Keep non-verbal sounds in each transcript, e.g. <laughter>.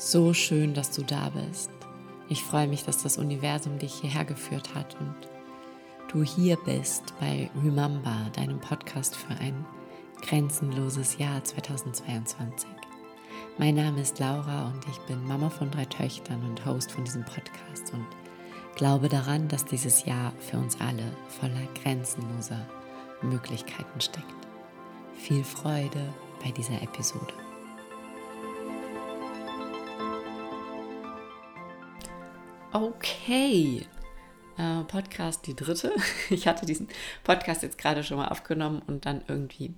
So schön, dass du da bist. Ich freue mich, dass das Universum dich hierher geführt hat und du hier bist bei Remember, deinem Podcast für ein grenzenloses Jahr 2022. Mein Name ist Laura und ich bin Mama von drei Töchtern und Host von diesem Podcast und glaube daran, dass dieses Jahr für uns alle voller grenzenloser Möglichkeiten steckt. Viel Freude bei dieser Episode. Okay, äh, Podcast die dritte. <laughs> Ich hatte diesen Podcast jetzt gerade schon mal aufgenommen und dann irgendwie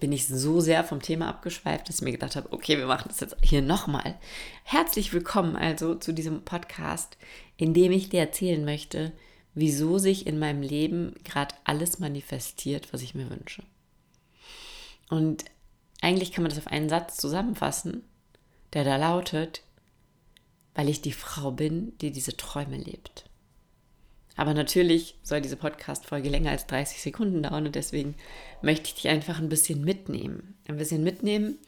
bin ich so sehr vom Thema abgeschweift, dass ich mir gedacht habe, okay, wir machen das jetzt hier nochmal. Herzlich willkommen also zu diesem Podcast, in dem ich dir erzählen möchte, wieso sich in meinem Leben gerade alles manifestiert, was ich mir wünsche. Und eigentlich kann man das auf einen Satz zusammenfassen, der da lautet, weil ich die Frau bin, die diese Träume lebt. Aber natürlich soll diese Podcast-Folge länger als 30 Sekunden dauern und deswegen möchte ich dich einfach ein bisschen mitnehmen. Ein bisschen mitnehmen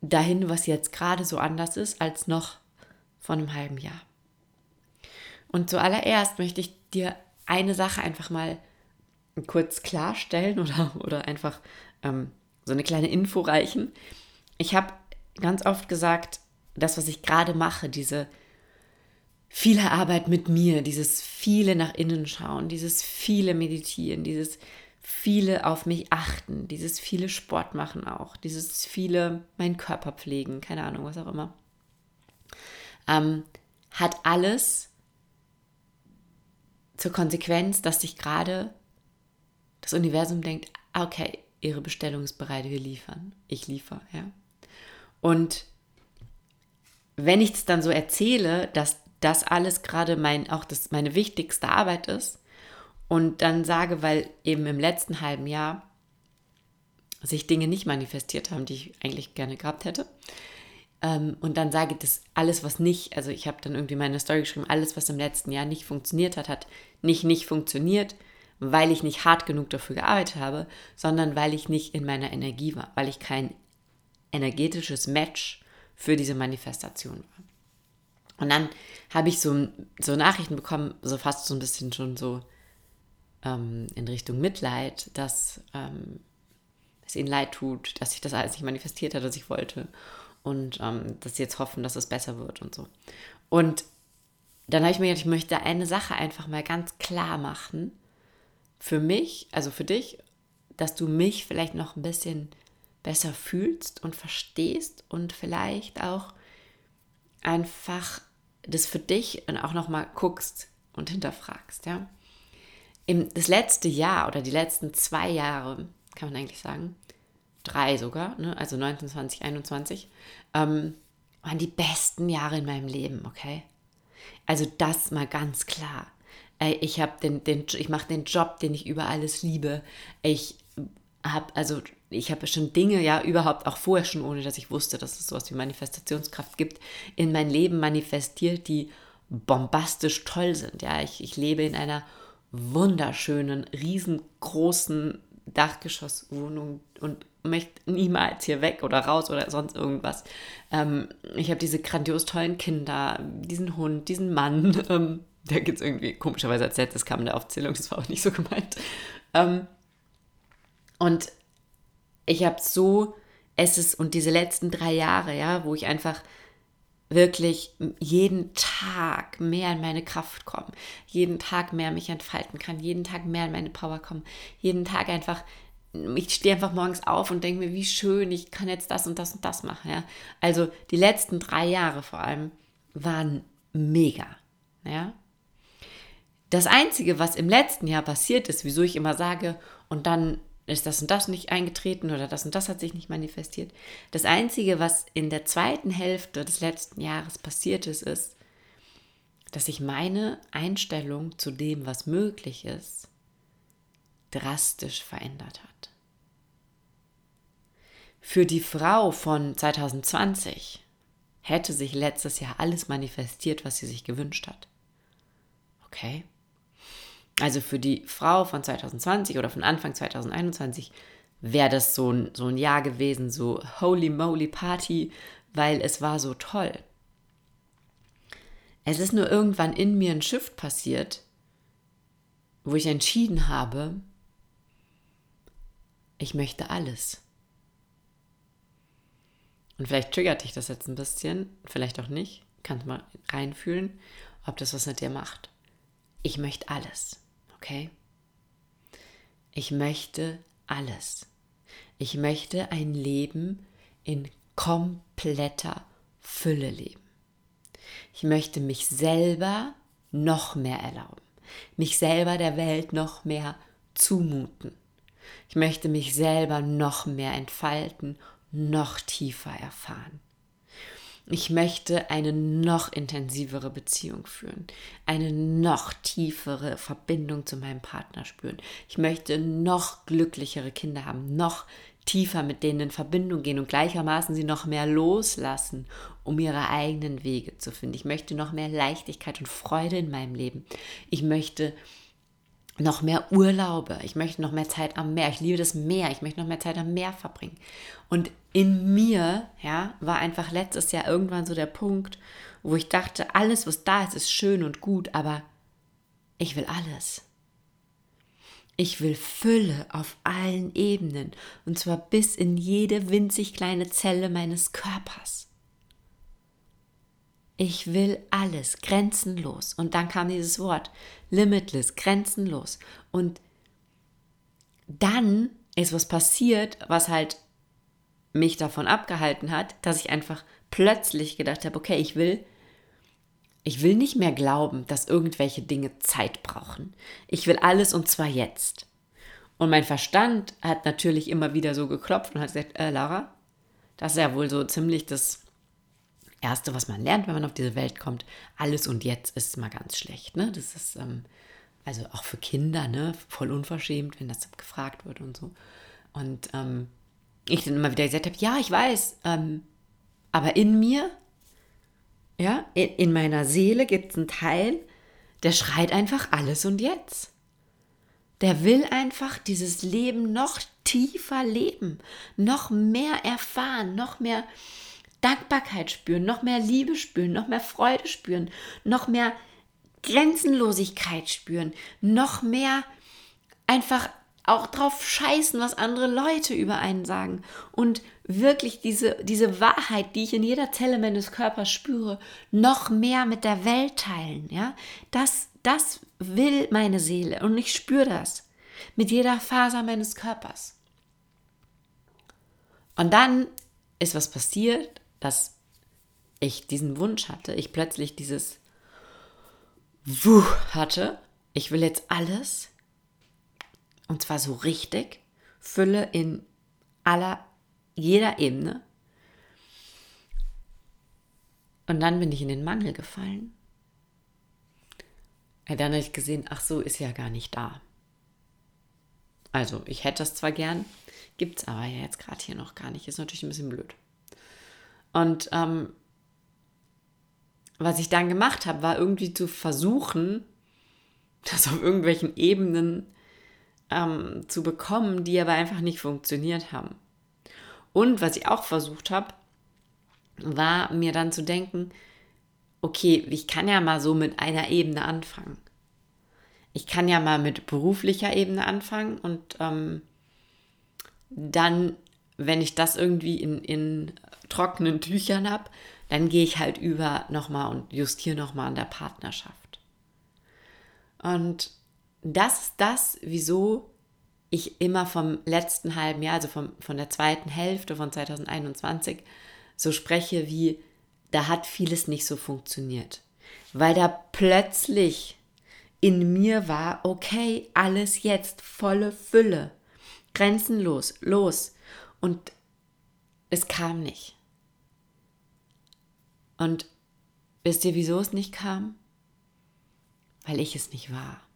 dahin, was jetzt gerade so anders ist als noch vor einem halben Jahr. Und zuallererst möchte ich dir eine Sache einfach mal kurz klarstellen oder, oder einfach ähm, so eine kleine Info reichen. Ich habe ganz oft gesagt, das, was ich gerade mache, diese viele Arbeit mit mir, dieses viele nach innen schauen, dieses viele meditieren, dieses viele auf mich achten, dieses viele Sport machen auch, dieses viele meinen Körper pflegen, keine Ahnung, was auch immer, ähm, hat alles zur Konsequenz, dass sich gerade das Universum denkt, ah, okay, ihre Bestellung ist bereit, wir liefern, ich liefere, ja. Und wenn ich es dann so erzähle, dass das alles gerade mein, auch das meine wichtigste Arbeit ist und dann sage, weil eben im letzten halben Jahr sich Dinge nicht manifestiert haben, die ich eigentlich gerne gehabt hätte. Ähm, und dann sage, dass alles, was nicht, also ich habe dann irgendwie meine Story geschrieben, alles, was im letzten Jahr nicht funktioniert hat, hat nicht nicht funktioniert, weil ich nicht hart genug dafür gearbeitet habe, sondern weil ich nicht in meiner Energie war, weil ich kein energetisches Match für diese Manifestation war. Und dann habe ich so, so Nachrichten bekommen, so fast so ein bisschen schon so ähm, in Richtung Mitleid, dass ähm, es ihnen leid tut, dass sich das alles nicht manifestiert hat, was ich wollte. Und ähm, dass sie jetzt hoffen, dass es besser wird und so. Und dann habe ich mir gedacht, ich möchte eine Sache einfach mal ganz klar machen. Für mich, also für dich, dass du mich vielleicht noch ein bisschen besser fühlst und verstehst und vielleicht auch einfach das für dich und auch nochmal guckst und hinterfragst, ja. Im, das letzte Jahr oder die letzten zwei Jahre, kann man eigentlich sagen, drei sogar, ne? also 19, 20, 21, ähm, waren die besten Jahre in meinem Leben, okay? Also das mal ganz klar. Ich habe den, den, ich mache den Job, den ich über alles liebe. Ich habe also ich habe schon Dinge ja überhaupt auch vorher schon, ohne dass ich wusste, dass es sowas wie Manifestationskraft gibt, in mein Leben manifestiert, die bombastisch toll sind. Ja, ich, ich lebe in einer wunderschönen, riesengroßen Dachgeschosswohnung und möchte niemals hier weg oder raus oder sonst irgendwas. Ähm, ich habe diese grandios tollen Kinder, diesen Hund, diesen Mann. <laughs> Ähm, der geht es irgendwie komischerweise als letztes kam in der Aufzählung, das war auch nicht so gemeint. Ähm, und ich habe so, es ist, und diese letzten drei Jahre, ja, wo ich einfach wirklich jeden Tag mehr in meine Kraft komme, jeden Tag mehr mich entfalten kann, jeden Tag mehr in meine Power kommen, jeden Tag einfach, ich stehe einfach morgens auf und denke mir, wie schön, ich kann jetzt das und das und das machen, ja. Also die letzten drei Jahre vor allem waren mega, ja. Das Einzige, was im letzten Jahr passiert ist, wieso ich immer sage, und dann ist das und das nicht eingetreten oder das und das hat sich nicht manifestiert. Das Einzige, was in der zweiten Hälfte des letzten Jahres passiert ist, ist, dass sich meine Einstellung zu dem, was möglich ist, drastisch verändert hat. Für die Frau von 2020 hätte sich letztes Jahr alles manifestiert, was sie sich gewünscht hat. Okay? Also für die Frau von 2020 oder von Anfang 2021 wäre das so ein, so ein Jahr gewesen, so holy moly Party, weil es war so toll. Es ist nur irgendwann in mir ein Shift passiert, wo ich entschieden habe, ich möchte alles. Und vielleicht triggert dich das jetzt ein bisschen, vielleicht auch nicht. Kannst mal reinfühlen, ob das was mit dir macht. Ich möchte alles, okay? Ich möchte alles. Ich möchte ein Leben in kompletter Fülle leben. Ich möchte mich selber noch mehr erlauben, mich selber der Welt noch mehr zumuten. Ich möchte mich selber noch mehr entfalten, noch tiefer erfahren. Ich möchte eine noch intensivere Beziehung führen, eine noch tiefere Verbindung zu meinem Partner spüren. Ich möchte noch glücklichere Kinder haben, noch tiefer mit denen in Verbindung gehen und gleichermaßen sie noch mehr loslassen, um ihre eigenen Wege zu finden. Ich möchte noch mehr Leichtigkeit und Freude in meinem Leben. Ich möchte noch mehr Urlaube. Ich möchte noch mehr Zeit am Meer. Ich liebe das Meer. Ich möchte noch mehr Zeit am Meer verbringen. Und in mir, ja, war einfach letztes Jahr irgendwann so der Punkt, wo ich dachte, alles, was da ist, ist schön und gut, aber ich will alles. Ich will Fülle auf allen Ebenen und zwar bis in jede winzig kleine Zelle meines Körpers. Ich will alles, grenzenlos. Und dann kam dieses Wort, limitless, grenzenlos. Und dann ist was passiert, was halt mich davon abgehalten hat, dass ich einfach plötzlich gedacht habe, okay, ich will, ich will nicht mehr glauben, dass irgendwelche Dinge Zeit brauchen. Ich will alles und zwar jetzt. Und mein Verstand hat natürlich immer wieder so geklopft und hat gesagt, äh, Lara, das ist ja wohl so ziemlich das Erste, was man lernt, wenn man auf diese Welt kommt. Alles und jetzt ist mal ganz schlecht. Ne? Das ist ähm, also auch für Kinder ne? voll unverschämt, wenn das gefragt wird und so. Und ähm, ich dann immer wieder gesagt habe, ja, ich weiß, ähm, aber in mir, ja, in, in meiner Seele gibt es einen Teil, der schreit einfach alles und jetzt. Der will einfach dieses Leben noch tiefer leben, noch mehr erfahren, noch mehr Dankbarkeit spüren, noch mehr Liebe spüren, noch mehr Freude spüren, noch mehr Grenzenlosigkeit spüren, noch mehr einfach auch drauf scheißen, was andere Leute über einen sagen und wirklich diese, diese Wahrheit, die ich in jeder Zelle meines Körpers spüre, noch mehr mit der Welt teilen, ja? Das, das will meine Seele und ich spüre das mit jeder Faser meines Körpers. Und dann ist was passiert, dass ich diesen Wunsch hatte, ich plötzlich dieses Wuh hatte, ich will jetzt alles, und zwar so richtig, Fülle in aller, jeder Ebene. Und dann bin ich in den Mangel gefallen. dann habe ich gesehen, ach so, ist ja gar nicht da. Also, ich hätte das zwar gern, gibt es aber ja jetzt gerade hier noch gar nicht. Ist natürlich ein bisschen blöd. Und ähm, was ich dann gemacht habe, war irgendwie zu versuchen, <laughs> das auf irgendwelchen Ebenen ähm, zu bekommen, die aber einfach nicht funktioniert haben. Und was ich auch versucht habe, war mir dann zu denken, okay, ich kann ja mal so mit einer Ebene anfangen. Ich kann ja mal mit beruflicher Ebene anfangen und ähm, dann, wenn ich das irgendwie in, in trockenen Tüchern habe, dann gehe ich halt über nochmal und justiere nochmal an der Partnerschaft. Und das ist das, wieso ich immer vom letzten halben Jahr, also vom, von der zweiten Hälfte von 2021, so spreche wie, da hat vieles nicht so funktioniert. Weil da plötzlich in mir war, okay, alles jetzt, volle Fülle, grenzenlos, los. Und es kam nicht. Und wisst ihr, wieso es nicht kam? Weil ich es nicht war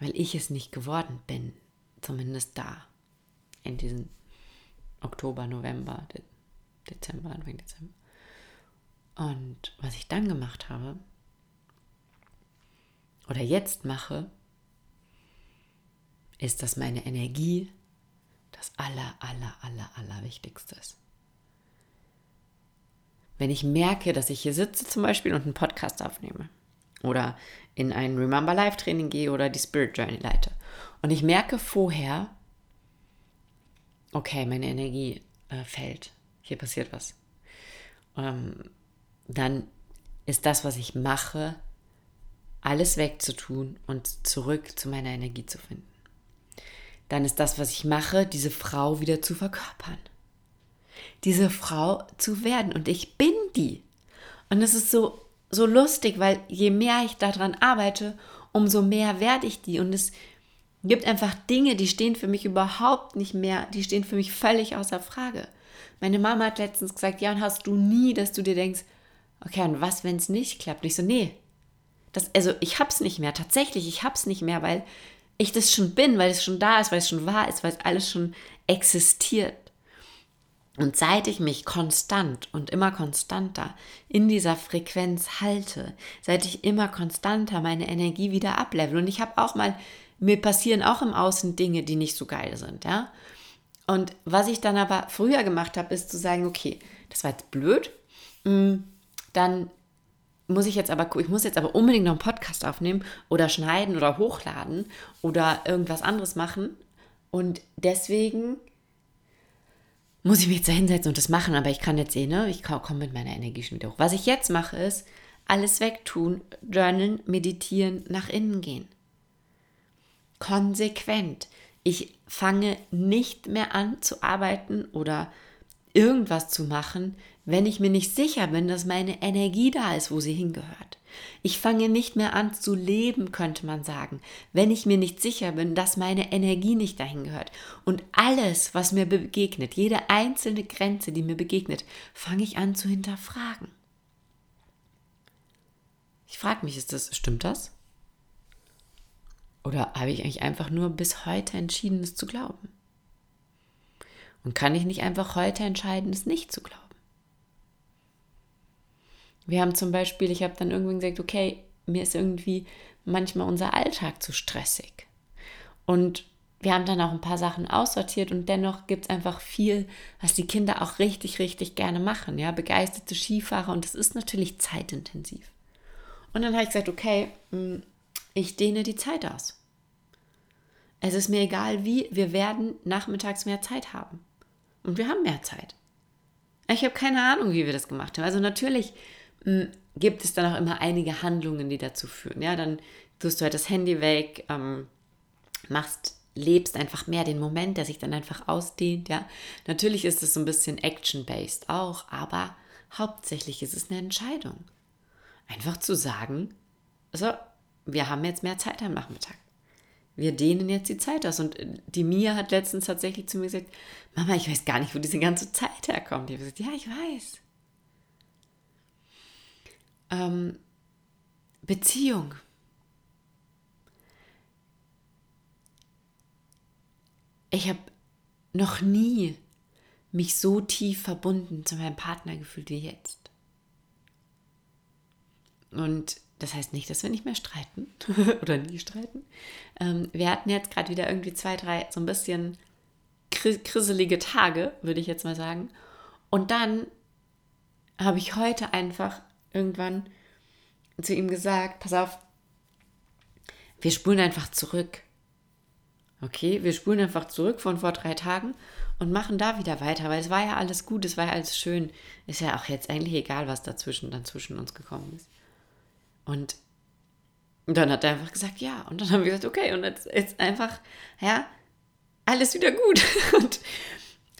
weil ich es nicht geworden bin, zumindest da, in diesem Oktober, November, De Dezember, Anfang Dezember. Und was ich dann gemacht habe, oder jetzt mache, ist, dass meine Energie, das aller, aller, aller, aller Wichtigste ist. Wenn ich merke, dass ich hier sitze zum Beispiel und einen Podcast aufnehme oder in ein Remember Live Training gehe oder die Spirit Journey leite und ich merke vorher, okay, meine Energie äh, fällt, hier passiert was, ähm, dann ist das, was ich mache, alles wegzutun und zurück zu meiner Energie zu finden. Dann ist das, was ich mache, diese Frau wieder zu verkörpern. Diese Frau zu werden. Und ich bin die. Und es ist so, so lustig, weil je mehr ich daran arbeite, umso mehr werde ich die. Und es gibt einfach Dinge, die stehen für mich überhaupt nicht mehr, die stehen für mich völlig außer Frage. Meine Mama hat letztens gesagt, ja, und hast du nie, dass du dir denkst, okay, und was, wenn es nicht klappt? Und ich so, nee. Das, also ich hab's nicht mehr, tatsächlich, ich hab's nicht mehr, weil ich das schon bin, weil es schon da ist, weil es schon wahr ist, weil es alles schon existiert. Und seit ich mich konstant und immer konstanter in dieser Frequenz halte, seit ich immer konstanter meine Energie wieder ablevel und ich habe auch mal, mir passieren auch im Außen Dinge, die nicht so geil sind, ja. Und was ich dann aber früher gemacht habe, ist zu sagen, okay, das war jetzt blöd, mm, dann muss ich jetzt aber, ich muss jetzt aber unbedingt noch einen Podcast aufnehmen oder schneiden oder hochladen oder irgendwas anderes machen. Und deswegen muss ich mich jetzt da hinsetzen und das machen, aber ich kann jetzt sehen, ne, ich komme mit meiner Energie schon wieder hoch. Was ich jetzt mache, ist alles wegtun, journalen, meditieren, nach innen gehen. Konsequent. Ich fange nicht mehr an zu arbeiten oder irgendwas zu machen, wenn ich mir nicht sicher bin, dass meine Energie da ist, wo sie hingehört. Ich fange nicht mehr an zu leben, könnte man sagen, wenn ich mir nicht sicher bin, dass meine Energie nicht dahin gehört. Und alles, was mir begegnet, jede einzelne Grenze, die mir begegnet, fange ich an zu hinterfragen. Ich frage mich, ist das, stimmt das? Oder habe ich eigentlich einfach nur bis heute entschieden, es zu glauben? Und kann ich nicht einfach heute entscheiden, es nicht zu glauben? Wir haben zum Beispiel, ich habe dann irgendwann gesagt, okay, mir ist irgendwie manchmal unser Alltag zu stressig. Und wir haben dann auch ein paar Sachen aussortiert und dennoch gibt es einfach viel, was die Kinder auch richtig, richtig gerne machen. Ja, begeisterte Skifahrer und das ist natürlich zeitintensiv. Und dann habe ich gesagt, okay, hm, ich dehne die Zeit aus. Es ist mir egal wie, wir werden nachmittags mehr Zeit haben. Und wir haben mehr Zeit. Ich habe keine Ahnung, wie wir das gemacht haben. Also natürlich gibt es dann auch immer einige Handlungen, die dazu führen. Ja, dann tust du halt das Handy weg, ähm, machst, lebst einfach mehr den Moment, der sich dann einfach ausdehnt. Ja, natürlich ist es so ein bisschen action-based auch, aber hauptsächlich ist es eine Entscheidung. Einfach zu sagen, so, wir haben jetzt mehr Zeit am Nachmittag. Wir dehnen jetzt die Zeit aus. Und die Mia hat letztens tatsächlich zu mir gesagt, Mama, ich weiß gar nicht, wo diese ganze Zeit herkommt. Ich habe gesagt, ja, ich weiß. Ähm, Beziehung. Ich habe noch nie mich so tief verbunden zu meinem Partner gefühlt wie jetzt. Und das heißt nicht, dass wir nicht mehr streiten <laughs> oder nie streiten. Ähm, wir hatten jetzt gerade wieder irgendwie zwei, drei so ein bisschen krisselige Tage, würde ich jetzt mal sagen. Und dann habe ich heute einfach irgendwann zu ihm gesagt, pass auf, wir spulen einfach zurück. Okay, wir spulen einfach zurück von vor drei Tagen und machen da wieder weiter, weil es war ja alles gut, es war ja alles schön. Ist ja auch jetzt eigentlich egal, was dazwischen dann zwischen uns gekommen ist. Und dann hat er einfach gesagt, ja. Und dann haben wir gesagt, okay, und jetzt ist einfach, ja, alles wieder gut <laughs> und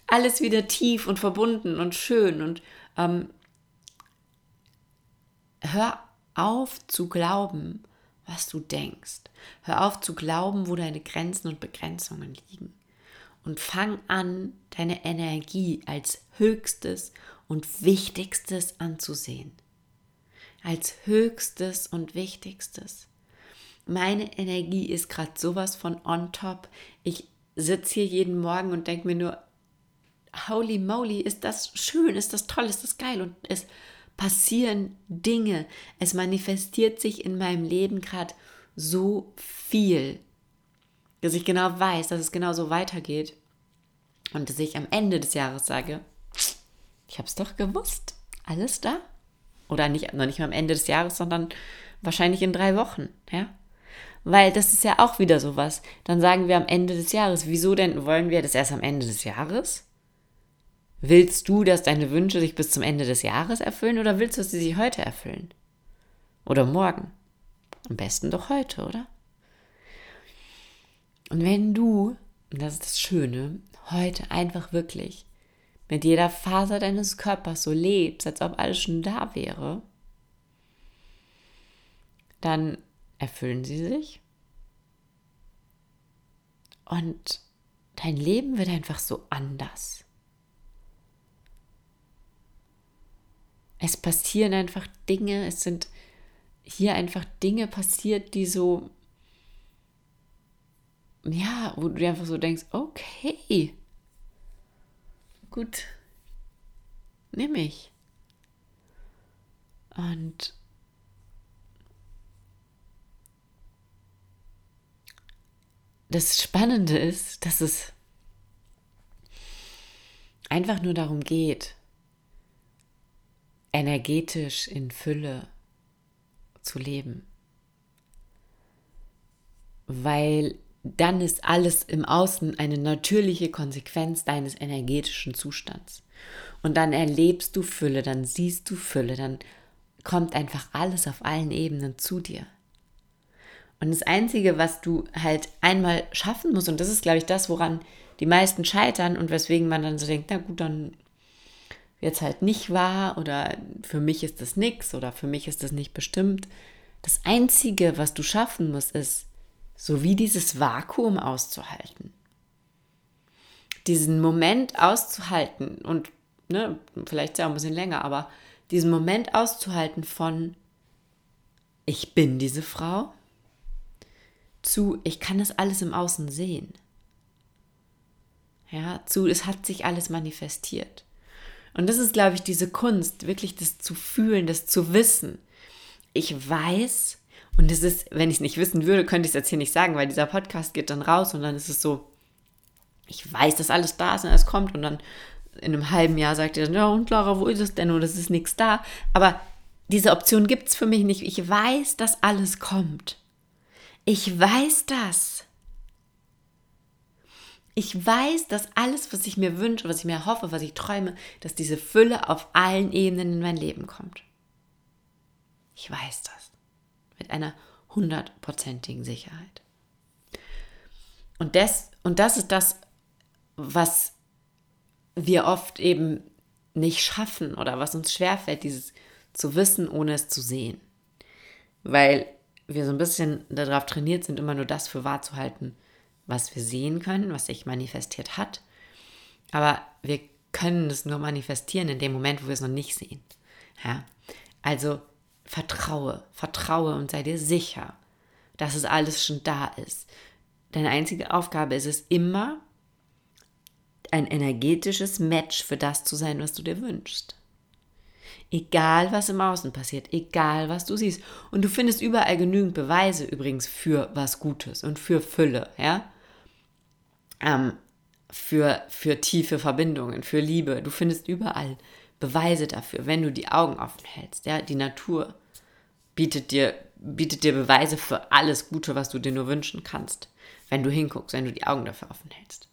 alles wieder tief und verbunden und schön und ähm, hör auf zu glauben, was du denkst. Hör auf zu glauben, wo deine Grenzen und Begrenzungen liegen. Und fang an, deine Energie als höchstes und wichtigstes anzusehen. Als höchstes und wichtigstes. Meine Energie ist gerade sowas von on top. Ich sitze hier jeden Morgen und denke mir nur, holy moly, ist das schön, ist das toll, ist das geil und es passieren Dinge, es manifestiert sich in meinem Leben gerade so viel, dass ich genau weiß, dass es genau so weitergeht. Und dass ich am Ende des Jahres sage, ich habe es doch gewusst, alles da. Oder nicht, noch nicht mal am Ende des Jahres, sondern wahrscheinlich in drei Wochen, ja. Weil das ist ja auch wieder sowas. Dann sagen wir am Ende des Jahres, wieso denn wollen wir das erst am Ende des Jahres? Willst du, dass deine Wünsche sich bis zum Ende des Jahres erfüllen oder willst du, dass sie sich heute erfüllen? Oder morgen? Am besten doch heute, oder? Und wenn du, und das ist das Schöne, heute einfach wirklich mit jeder Faser deines Körpers so lebst, als ob alles schon da wäre, dann erfüllen sie sich. Und dein Leben wird einfach so anders. Es passieren einfach Dinge, es sind hier einfach Dinge passiert, die so, ja, wo du einfach so denkst, okay, gut, nehme ich. Und das Spannende ist, dass es einfach nur darum geht, energetisch in Fülle zu leben. Weil dann ist alles im Außen eine natürliche Konsequenz deines energetischen Zustands. Und dann erlebst du Fülle, dann siehst du Fülle, dann kommt einfach alles auf allen Ebenen zu dir. Und das Einzige, was du halt einmal schaffen musst, und das ist, glaube ich, das, woran die meisten scheitern und weswegen man dann so denkt, na gut, dann es halt nicht wahr oder für mich ist das nichts oder für mich ist das nicht bestimmt. Das Einzige, was du schaffen musst, ist, so wie dieses Vakuum auszuhalten. Diesen Moment auszuhalten und ne, vielleicht ja ein bisschen länger, aber diesen Moment auszuhalten von ich bin diese Frau zu ich kann das alles im Außen sehen. Ja, zu es hat sich alles manifestiert. Und das ist, glaube ich, diese Kunst, wirklich das zu fühlen, das zu wissen. Ich weiß, und es ist, wenn ich es nicht wissen würde, könnte ich es jetzt hier nicht sagen, weil dieser Podcast geht dann raus und dann ist es so, ich weiß, dass alles da ist und alles kommt und dann in einem halben Jahr sagt ihr dann, ja und Laura, wo ist es denn? Oder es ist nichts da. Aber diese Option gibt es für mich nicht. Ich weiß, dass alles kommt. Ich weiß das. Ich weiß, dass alles, was ich mir wünsche, was ich mir hoffe, was ich träume, dass diese Fülle auf allen Ebenen in mein Leben kommt. Ich weiß das mit einer hundertprozentigen Sicherheit. Und das, und das ist das, was wir oft eben nicht schaffen oder was uns schwerfällt, dieses zu wissen, ohne es zu sehen. Weil wir so ein bisschen darauf trainiert sind, immer nur das für wahr zu halten, was wir sehen können, was sich manifestiert hat. Aber wir können es nur manifestieren in dem Moment, wo wir es noch nicht sehen. Ja? Also vertraue, vertraue und sei dir sicher, dass es alles schon da ist. Deine einzige Aufgabe ist es immer, ein energetisches Match für das zu sein, was du dir wünschst. Egal, was im Außen passiert, egal, was du siehst. Und du findest überall genügend Beweise übrigens für was Gutes und für Fülle, ja? Ähm, für, für tiefe Verbindungen, für Liebe. Du findest überall Beweise dafür, wenn du die Augen offen hältst. Ja? Die Natur bietet dir, bietet dir Beweise für alles Gute, was du dir nur wünschen kannst, wenn du hinguckst, wenn du die Augen dafür offen hältst.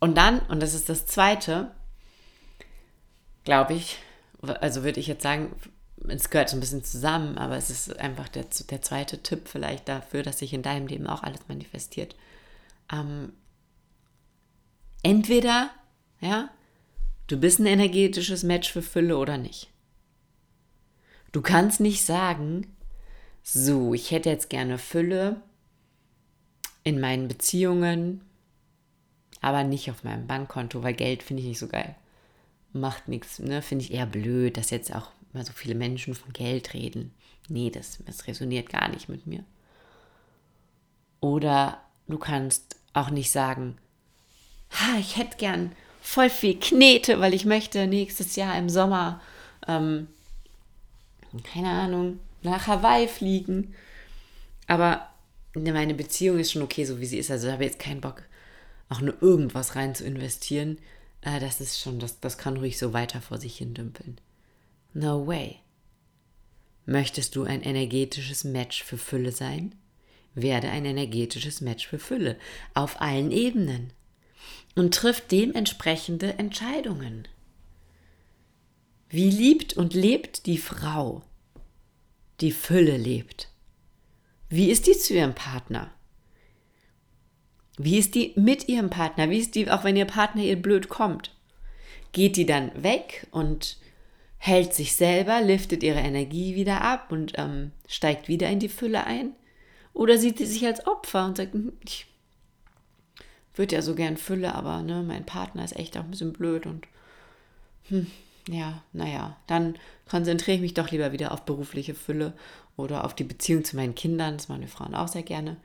Und dann, und das ist das Zweite, glaube ich, also würde ich jetzt sagen, es gehört so ein bisschen zusammen, aber es ist einfach der, der zweite Tipp vielleicht dafür, dass sich in deinem Leben auch alles manifestiert. Ähm, entweder, ja, Du bist ein energetisches Match für Fülle oder nicht. Du kannst nicht sagen, so, ich hätte jetzt gerne Fülle in meinen Beziehungen, aber nicht auf meinem Bankkonto, weil Geld finde ich nicht so geil. Macht nichts, ne? Finde ich eher blöd, dass jetzt auch mal so viele Menschen von Geld reden. Nee, das, das resoniert gar nicht mit mir. Oder du kannst auch nicht sagen, ha, ich hätte gern voll viel Knete, weil ich möchte nächstes Jahr im Sommer, ähm, keine Ahnung, nach Hawaii fliegen. Aber meine Beziehung ist schon okay, so wie sie ist. Also ich habe jetzt keinen Bock auch nur irgendwas rein zu investieren, äh, das ist schon, das, das kann ruhig so weiter vor sich hin dümpeln. No way. Möchtest du ein energetisches Match für Fülle sein? Werde ein energetisches Match für Fülle auf allen Ebenen und triff dementsprechende Entscheidungen. Wie liebt und lebt die Frau, die Fülle lebt? Wie ist die zu ihrem Partner? Wie ist die mit ihrem Partner? Wie ist die, auch wenn ihr Partner ihr blöd kommt? Geht die dann weg und hält sich selber, liftet ihre Energie wieder ab und ähm, steigt wieder in die Fülle ein? Oder sieht sie sich als Opfer und sagt, hm, ich würde ja so gern Fülle, aber ne, mein Partner ist echt auch ein bisschen blöd und hm, ja, naja, dann konzentriere ich mich doch lieber wieder auf berufliche Fülle oder auf die Beziehung zu meinen Kindern, das machen wir Frauen auch sehr gerne.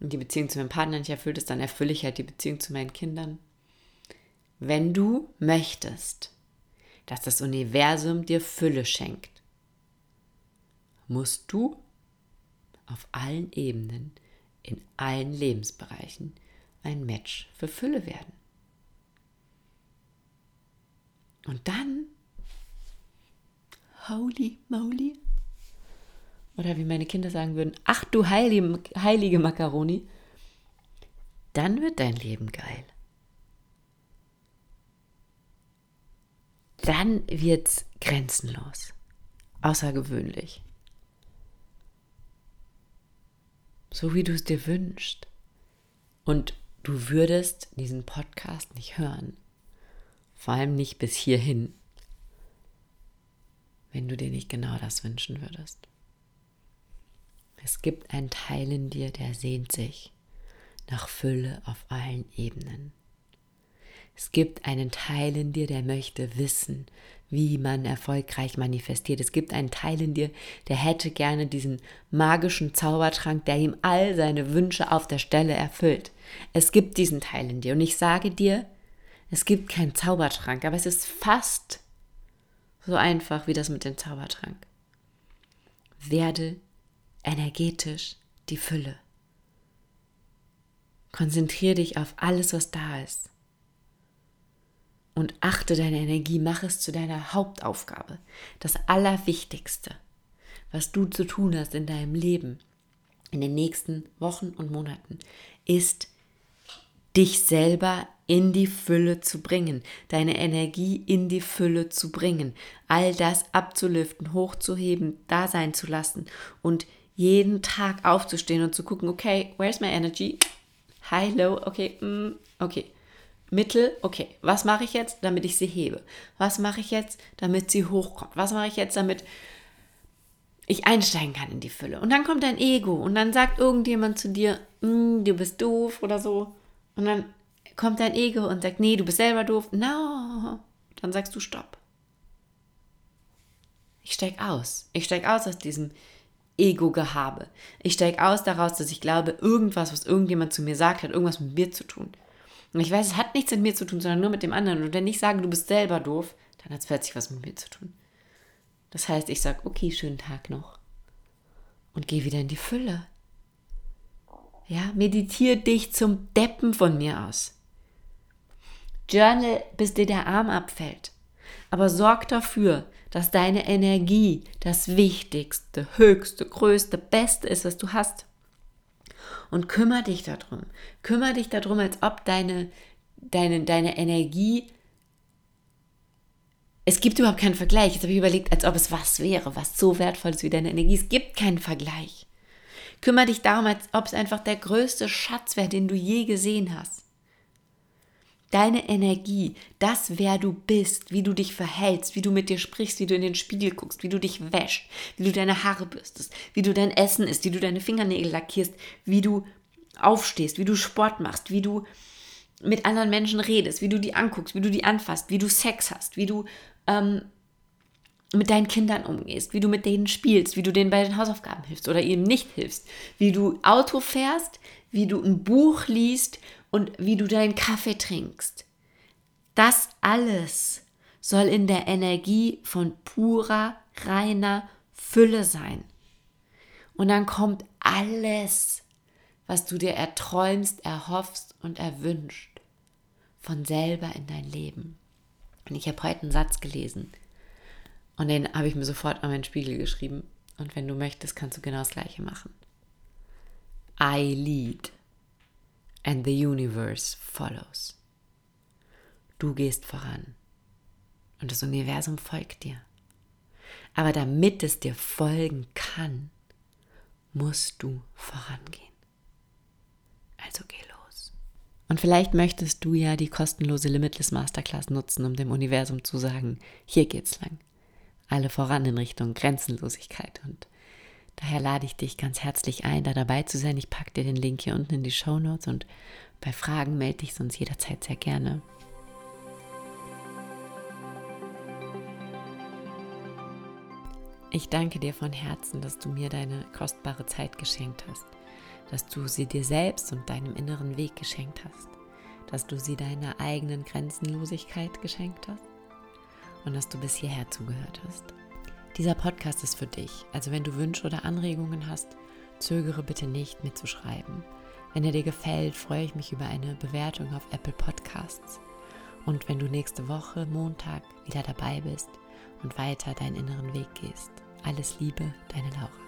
Und die Beziehung zu meinem Partner nicht erfüllt ist, dann erfülle ich halt die Beziehung zu meinen Kindern. Wenn du möchtest, dass das Universum dir Fülle schenkt, musst du auf allen Ebenen, in allen Lebensbereichen ein Match für Fülle werden. Und dann, holy moly, oder wie meine Kinder sagen würden, ach du heilige, heilige Macaroni, dann wird dein Leben geil. Dann wird's grenzenlos, außergewöhnlich. So wie du es dir wünschst. Und du würdest diesen Podcast nicht hören. Vor allem nicht bis hierhin, wenn du dir nicht genau das wünschen würdest. Es gibt einen Teil in dir, der sehnt sich nach Fülle auf allen Ebenen. Es gibt einen Teil in dir, der möchte wissen, wie man erfolgreich manifestiert. Es gibt einen Teil in dir, der hätte gerne diesen magischen Zaubertrank, der ihm all seine Wünsche auf der Stelle erfüllt. Es gibt diesen Teil in dir. Und ich sage dir, es gibt keinen Zaubertrank, aber es ist fast so einfach wie das mit dem Zaubertrank. Werde energetisch die Fülle. Konzentriere dich auf alles, was da ist. Und achte deine Energie, mach es zu deiner Hauptaufgabe. Das Allerwichtigste, was du zu tun hast in deinem Leben in den nächsten Wochen und Monaten, ist dich selber in die Fülle zu bringen, deine Energie in die Fülle zu bringen, all das abzulüften, hochzuheben, da sein zu lassen und jeden Tag aufzustehen und zu gucken, okay, where's my energy? High, low, okay, mm, okay. Mittel, okay, was mache ich jetzt, damit ich sie hebe? Was mache ich jetzt, damit sie hochkommt? Was mache ich jetzt, damit ich einsteigen kann in die Fülle? Und dann kommt dein Ego und dann sagt irgendjemand zu dir, mm, du bist doof oder so. Und dann kommt dein Ego und sagt, nee, du bist selber doof. No, dann sagst du Stopp. Ich steig aus. Ich steig aus aus diesem Ego-Gehabe. Ich steige aus daraus, dass ich glaube, irgendwas, was irgendjemand zu mir sagt, hat irgendwas mit mir zu tun. Und ich weiß, es hat nichts mit mir zu tun, sondern nur mit dem anderen. Und wenn ich sage, du bist selber doof, dann hat es plötzlich was mit mir zu tun. Das heißt, ich sage, okay, schönen Tag noch. Und gehe wieder in die Fülle. Ja, meditiere dich zum Deppen von mir aus. Journal, bis dir der Arm abfällt. Aber sorg dafür, dass deine Energie das Wichtigste, Höchste, Größte, Beste ist, was du hast. Und kümmere dich darum. Kümmere dich darum, als ob deine, deine, deine Energie. Es gibt überhaupt keinen Vergleich. Jetzt habe ich überlegt, als ob es was wäre, was so wertvoll ist wie deine Energie. Es gibt keinen Vergleich. Kümmere dich darum, als ob es einfach der größte Schatz wäre, den du je gesehen hast deine Energie, das, wer du bist, wie du dich verhältst, wie du mit dir sprichst, wie du in den Spiegel guckst, wie du dich wäschst, wie du deine Haare bürstest, wie du dein Essen isst, wie du deine Fingernägel lackierst, wie du aufstehst, wie du Sport machst, wie du mit anderen Menschen redest, wie du die anguckst, wie du die anfasst, wie du Sex hast, wie du ähm, mit deinen Kindern umgehst, wie du mit denen spielst, wie du denen bei den Hausaufgaben hilfst oder ihnen nicht hilfst, wie du Auto fährst, wie du ein Buch liest und wie du deinen Kaffee trinkst. Das alles soll in der Energie von purer, reiner Fülle sein. Und dann kommt alles was du dir erträumst, erhoffst und erwünscht, von selber in dein Leben. Und ich habe heute einen Satz gelesen und den habe ich mir sofort an meinen Spiegel geschrieben. Und wenn du möchtest, kannst du genau das gleiche machen. I lead and the universe follows. Du gehst voran und das Universum folgt dir. Aber damit es dir folgen kann, musst du vorangehen. Also geh los. Und vielleicht möchtest du ja die kostenlose Limitless Masterclass nutzen, um dem Universum zu sagen, hier geht's lang. Alle voran in Richtung Grenzenlosigkeit. Und daher lade ich dich ganz herzlich ein, da dabei zu sein. Ich packe dir den Link hier unten in die Show Notes und bei Fragen melde dich sonst jederzeit sehr gerne. Ich danke dir von Herzen, dass du mir deine kostbare Zeit geschenkt hast, dass du sie dir selbst und deinem inneren Weg geschenkt hast, dass du sie deiner eigenen Grenzenlosigkeit geschenkt hast und dass du bis hierher zugehört hast. Dieser Podcast ist für dich, also wenn du Wünsche oder Anregungen hast, zögere bitte nicht mitzuschreiben. Wenn er dir gefällt, freue ich mich über eine Bewertung auf Apple Podcasts. Und wenn du nächste Woche, Montag, wieder dabei bist und weiter deinen inneren Weg gehst. Alles Liebe, deine Laura.